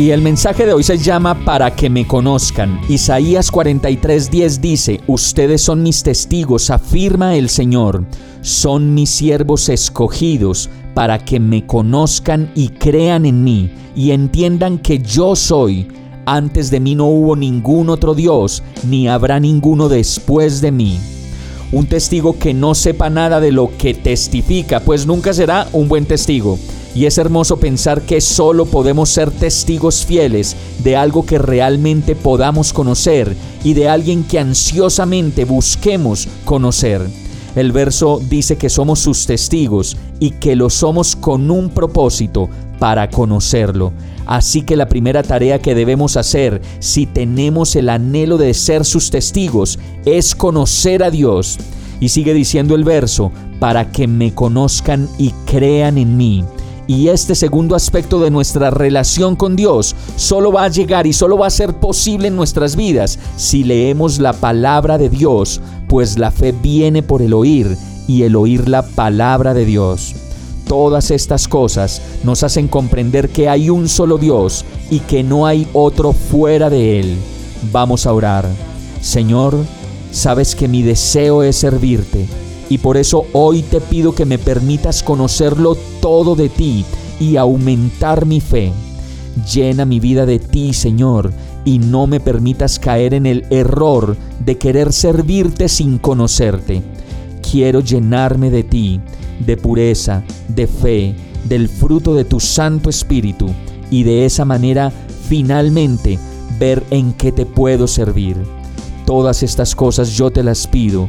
Y el mensaje de hoy se llama Para que me conozcan. Isaías 43:10 dice, Ustedes son mis testigos, afirma el Señor, son mis siervos escogidos para que me conozcan y crean en mí y entiendan que yo soy. Antes de mí no hubo ningún otro Dios, ni habrá ninguno después de mí. Un testigo que no sepa nada de lo que testifica, pues nunca será un buen testigo. Y es hermoso pensar que solo podemos ser testigos fieles de algo que realmente podamos conocer y de alguien que ansiosamente busquemos conocer. El verso dice que somos sus testigos y que lo somos con un propósito para conocerlo. Así que la primera tarea que debemos hacer si tenemos el anhelo de ser sus testigos es conocer a Dios. Y sigue diciendo el verso, para que me conozcan y crean en mí. Y este segundo aspecto de nuestra relación con Dios solo va a llegar y solo va a ser posible en nuestras vidas si leemos la palabra de Dios, pues la fe viene por el oír y el oír la palabra de Dios. Todas estas cosas nos hacen comprender que hay un solo Dios y que no hay otro fuera de Él. Vamos a orar. Señor, sabes que mi deseo es servirte y por eso hoy te pido que me permitas conocerlo todo de ti y aumentar mi fe. Llena mi vida de ti, Señor, y no me permitas caer en el error de querer servirte sin conocerte. Quiero llenarme de ti, de pureza, de fe, del fruto de tu Santo Espíritu, y de esa manera finalmente ver en qué te puedo servir. Todas estas cosas yo te las pido